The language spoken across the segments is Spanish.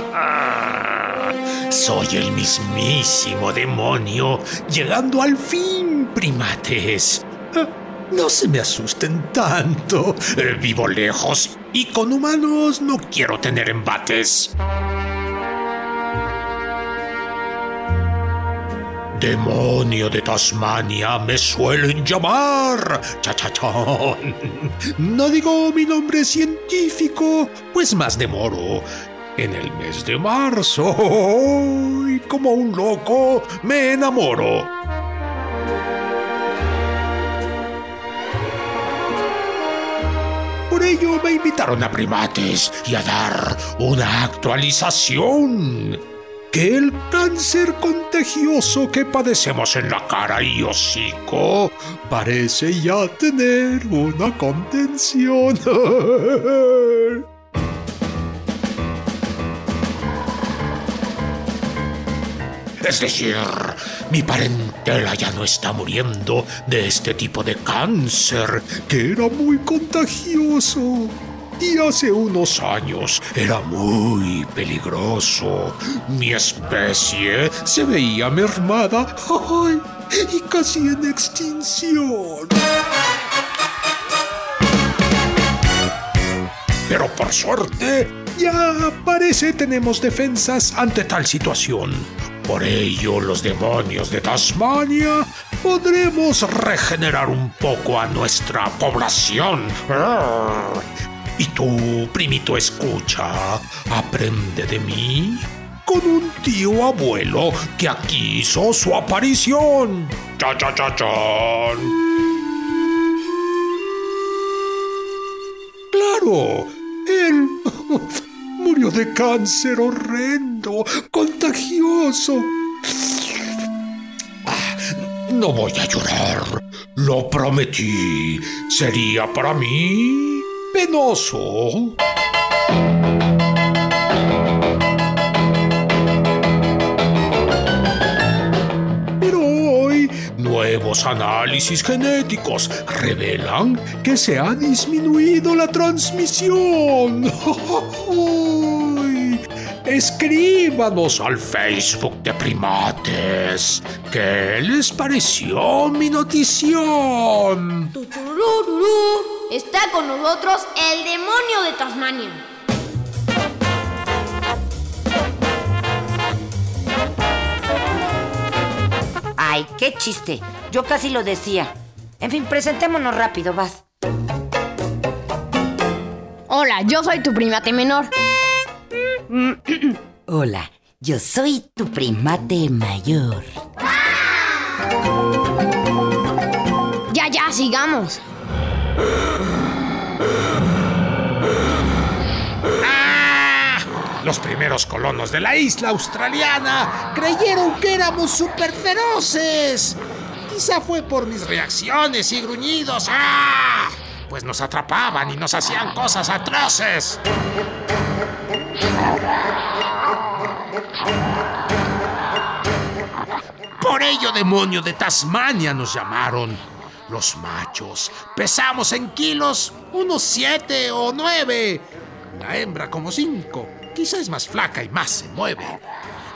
Soy el mismísimo demonio, llegando al fin, primates. No se me asusten tanto. Eh, Vivo lejos y con humanos no quiero tener embates. Demonio de Tasmania me suelen llamar. Chachachón. No digo mi nombre científico, pues más demoro. En el mes de marzo, y como un loco, me enamoro. Por ello me invitaron a primates y a dar una actualización. Que el cáncer contagioso que padecemos en la cara y hocico parece ya tener una contención. Es decir, mi parentela ya no está muriendo de este tipo de cáncer que era muy contagioso. Y hace unos años era muy peligroso. Mi especie se veía mermada y casi en extinción. Pero por suerte, ya parece tenemos defensas ante tal situación. Por ello, los demonios de Tasmania podremos regenerar un poco a nuestra población. Y tú, primito, escucha, aprende de mí con un tío abuelo que aquí hizo su aparición. ¡Cha, cha, cha, chan! Claro, él murió de cáncer horrendo, contagioso. Ah, No voy a llorar, lo prometí. Sería para mí penoso. Nuevos análisis genéticos revelan que se ha disminuido la transmisión. Escríbanos al Facebook de Primates. ¿Qué les pareció mi notición? Tuturururú. Está con nosotros el demonio de Tasmania. Ay, qué chiste. Yo casi lo decía. En fin, presentémonos rápido, vas. Hola, yo soy tu primate menor. Hola, yo soy tu primate mayor. Ya, ya, sigamos. Los primeros colonos de la isla australiana creyeron que éramos súper feroces. Quizá fue por mis reacciones y gruñidos. ¡Ah! Pues nos atrapaban y nos hacían cosas atroces. Por ello, demonio de Tasmania nos llamaron. Los machos pesamos en kilos unos siete o nueve. La hembra como cinco. Quizá es más flaca y más se mueve.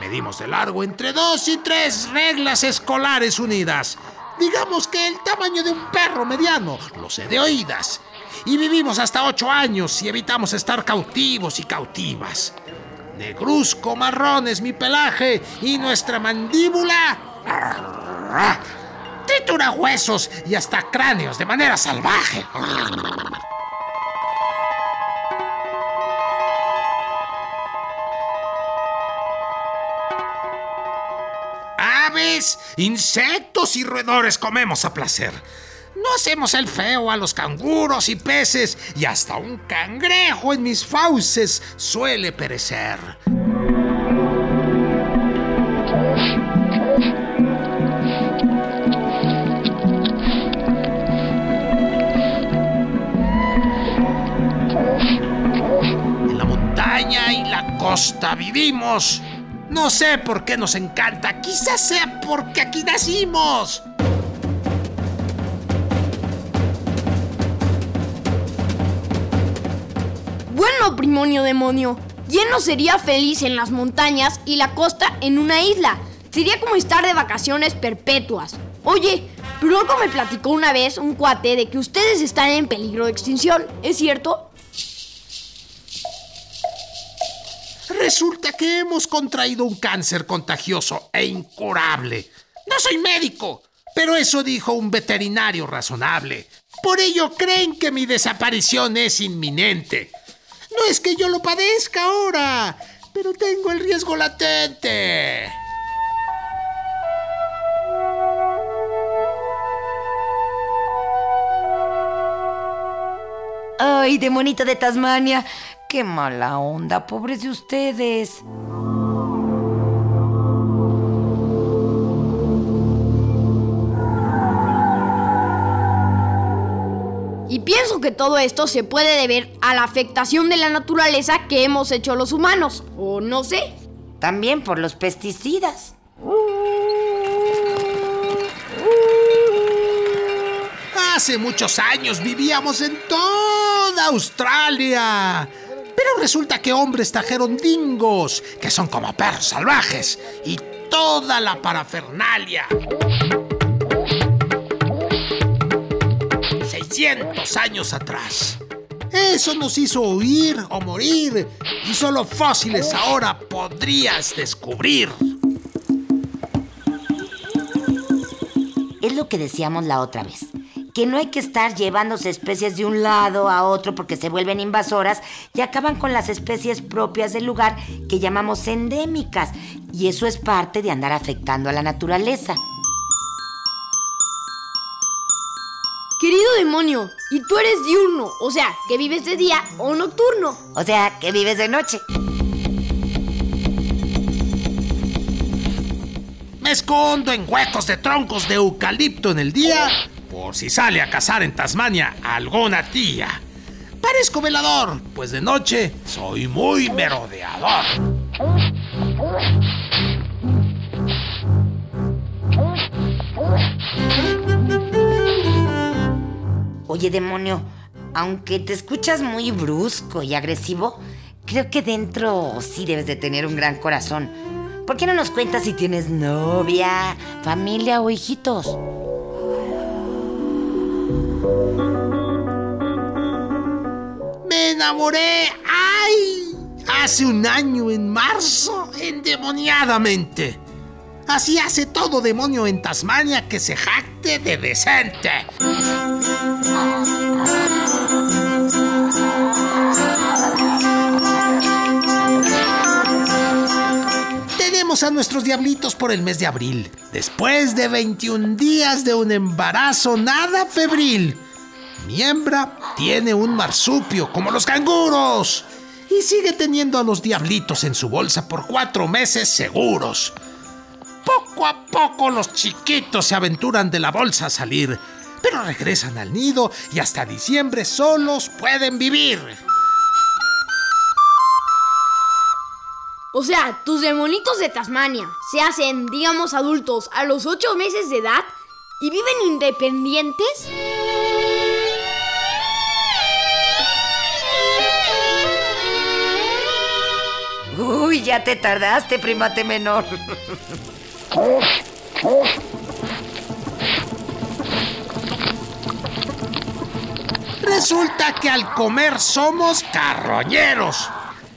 Medimos de largo entre dos y tres reglas escolares unidas. Digamos que el tamaño de un perro mediano, lo sé de oídas y vivimos hasta ocho años y evitamos estar cautivos y cautivas. Negruzco marrón es mi pelaje y nuestra mandíbula tritura huesos y hasta cráneos de manera salvaje. Aves, insectos y roedores comemos a placer. No hacemos el feo a los canguros y peces, y hasta un cangrejo en mis fauces suele perecer. En la montaña y la costa vivimos. No sé por qué nos encanta, quizás sea porque aquí nacimos. Bueno, primonio demonio, ¿quién no sería feliz en las montañas y la costa en una isla? Sería como estar de vacaciones perpetuas. Oye, algo me platicó una vez un cuate de que ustedes están en peligro de extinción, ¿es cierto? Resulta que hemos contraído un cáncer contagioso e incurable. No soy médico, pero eso dijo un veterinario razonable. Por ello creen que mi desaparición es inminente. No es que yo lo padezca ahora, pero tengo el riesgo latente. Ay, demonito de Tasmania. Qué mala onda, pobres de ustedes. Y pienso que todo esto se puede deber a la afectación de la naturaleza que hemos hecho los humanos, o no sé. También por los pesticidas. Hace muchos años vivíamos en toda Australia. Pero resulta que hombres trajeron dingos, que son como perros salvajes, y toda la parafernalia. 600 años atrás. Eso nos hizo huir o morir, y solo fósiles ahora podrías descubrir. Es lo que decíamos la otra vez. Que no hay que estar llevándose especies de un lado a otro porque se vuelven invasoras y acaban con las especies propias del lugar que llamamos endémicas. Y eso es parte de andar afectando a la naturaleza. Querido demonio, y tú eres diurno, o sea, que vives de día o nocturno. O sea, que vives de noche. Me escondo en huecos de troncos de eucalipto en el día por si sale a cazar en Tasmania alguna tía. Parezco velador, pues de noche soy muy merodeador. Oye, demonio, aunque te escuchas muy brusco y agresivo, creo que dentro sí debes de tener un gran corazón. ¿Por qué no nos cuentas si tienes novia, familia o hijitos? Me enamoré, ¡ay! Hace un año, en marzo, endemoniadamente. Así hace todo demonio en Tasmania que se jacte de decente. A nuestros diablitos por el mes de abril, después de 21 días de un embarazo nada febril. Mi hembra tiene un marsupio como los canguros y sigue teniendo a los diablitos en su bolsa por cuatro meses seguros. Poco a poco los chiquitos se aventuran de la bolsa a salir, pero regresan al nido y hasta diciembre solos pueden vivir. O sea, tus demonitos de Tasmania se hacen, digamos, adultos a los 8 meses de edad y viven independientes. Uy, ya te tardaste, primate menor. Resulta que al comer somos carroñeros.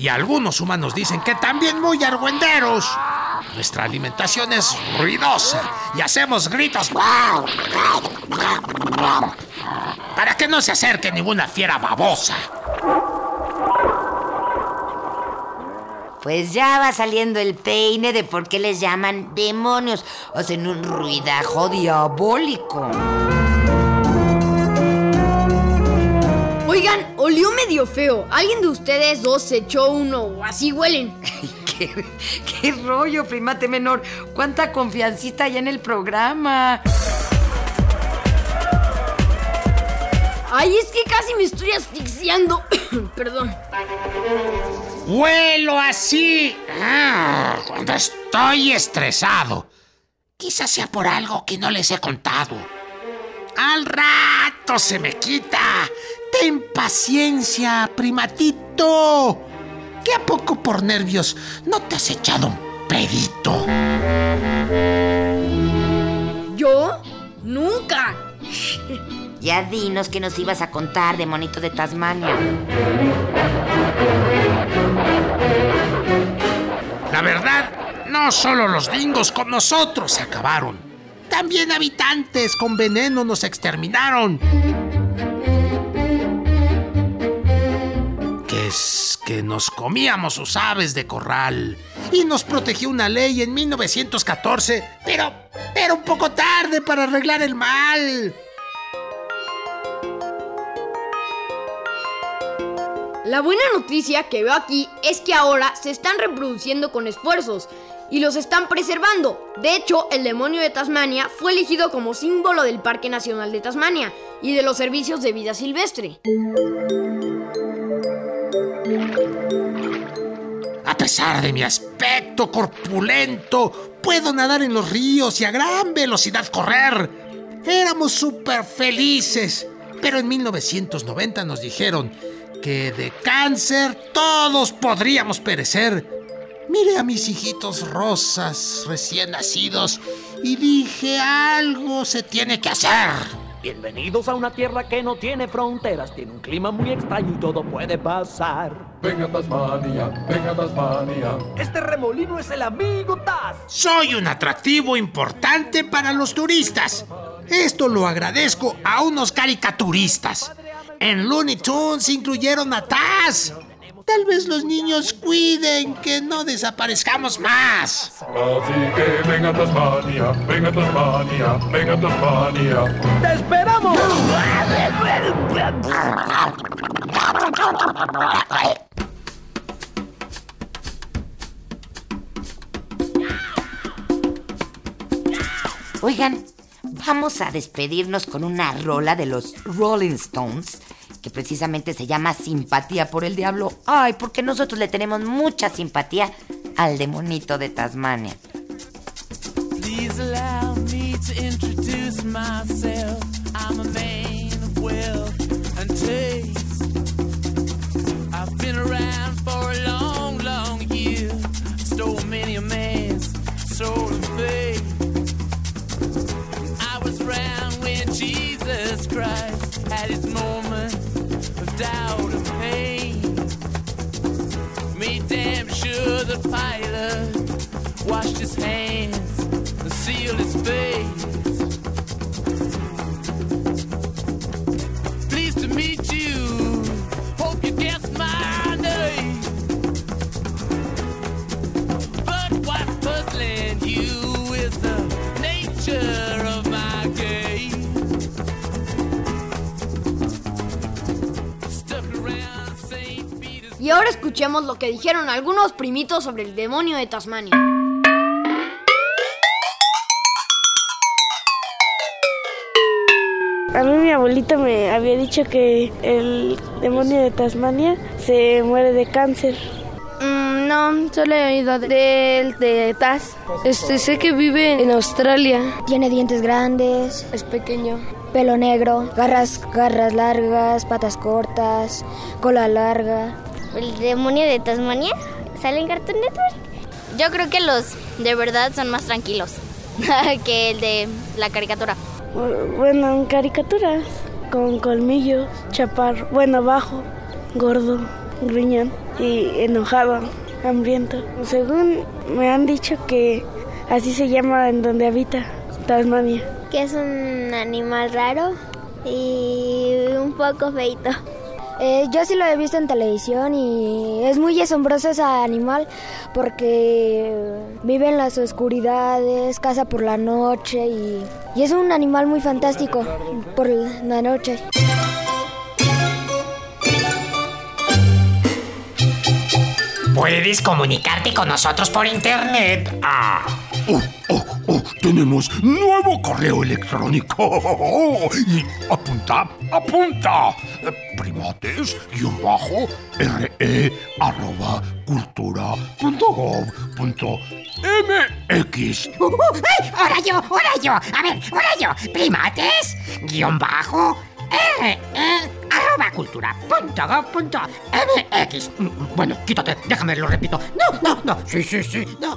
Y algunos humanos dicen que también muy argüenderos. Nuestra alimentación es ruidosa y hacemos gritos para que no se acerque ninguna fiera babosa. Pues ya va saliendo el peine de por qué les llaman demonios. Hacen un ruidajo diabólico. Olió medio feo. ¿Alguien de ustedes dos se echó uno o así huelen? ¿Qué, qué rollo, primate menor? ¿Cuánta confiancita hay en el programa? Ay, es que casi me estoy asfixiando. Perdón. Huelo así ah, cuando estoy estresado. Quizás sea por algo que no les he contado. Al rato se me quita. Ten paciencia, primatito. ¿Qué a poco por nervios no te has echado un pedito? ¿Yo? Nunca. Ya dinos que nos ibas a contar de Monito de Tasmania. La verdad, no solo los dingos con nosotros se acabaron. También habitantes con veneno nos exterminaron. Que es que nos comíamos sus aves de corral. Y nos protegió una ley en 1914, pero, pero un poco tarde para arreglar el mal. La buena noticia que veo aquí es que ahora se están reproduciendo con esfuerzos y los están preservando. De hecho, el demonio de Tasmania fue elegido como símbolo del Parque Nacional de Tasmania y de los servicios de vida silvestre. A pesar de mi aspecto corpulento, puedo nadar en los ríos y a gran velocidad correr. Éramos súper felices. Pero en 1990 nos dijeron que de cáncer todos podríamos perecer. Miré a mis hijitos rosas recién nacidos y dije algo se tiene que hacer. Bienvenidos a una tierra que no tiene fronteras, tiene un clima muy extraño y todo puede pasar. Venga Tasmania, venga Tasmania. Este remolino es el amigo Taz. Soy un atractivo importante para los turistas. Esto lo agradezco a unos caricaturistas. En Looney Tunes incluyeron a Taz. Tal vez los niños cuiden que no desaparezcamos más. Así que venga Tasmania, venga Tasmania, venga Tasmania. ¡Te esperamos! Oigan, vamos a despedirnos con una rola de los Rolling Stones que precisamente se llama Simpatía por el Diablo. Ay, porque nosotros le tenemos mucha simpatía al demonito de Tasmania. Please allow me to introduce myself. I'm a man of wealth and taste. I've been around for a long, long year. Stole many a man's soul and faith. I was around when Jesus Christ had his moment the washed his hands Y ahora escuchemos lo que dijeron algunos primitos sobre el demonio de Tasmania. A mí mi abuelita me había dicho que el demonio de Tasmania se muere de cáncer. Mm, no, solo he oído del de, Taz. Este, sé que vive en Australia. Tiene dientes grandes, Es pequeño. pelo negro, garras, garras largas, patas cortas, cola larga. ¿El demonio de Tasmania? ¿Sale en Cartoon Network? Yo creo que los de verdad son más tranquilos que el de la caricatura. Bueno, en caricatura, con colmillos, chaparro, bueno, bajo, gordo, gruñón y enojado, hambriento. Según me han dicho que así se llama en donde habita, Tasmania. Que es un animal raro y un poco feito. Eh, yo sí lo he visto en televisión y es muy asombroso ese animal porque vive en las oscuridades, caza por la noche y, y es un animal muy fantástico por la noche. Puedes comunicarte con nosotros por internet. Ah. Oh, oh, oh, tenemos nuevo correo electrónico. Y apunta, apunta. Primates, guion bajo, re, arroba, cultura, mx. Uh, uh, ¡Ay! Ahora yo, ahora yo. A ver, ahora yo. Primates, guion bajo, R, E, arroba cultura, MX. Mm, Bueno, quítate, déjame, lo repito. No, no, no. Sí, sí, sí, no.